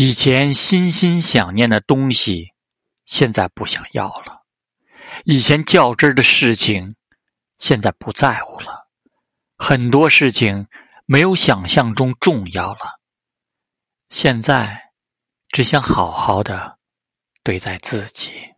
以前心心想念的东西，现在不想要了；以前较真的事情，现在不在乎了；很多事情没有想象中重要了。现在只想好好的对待自己。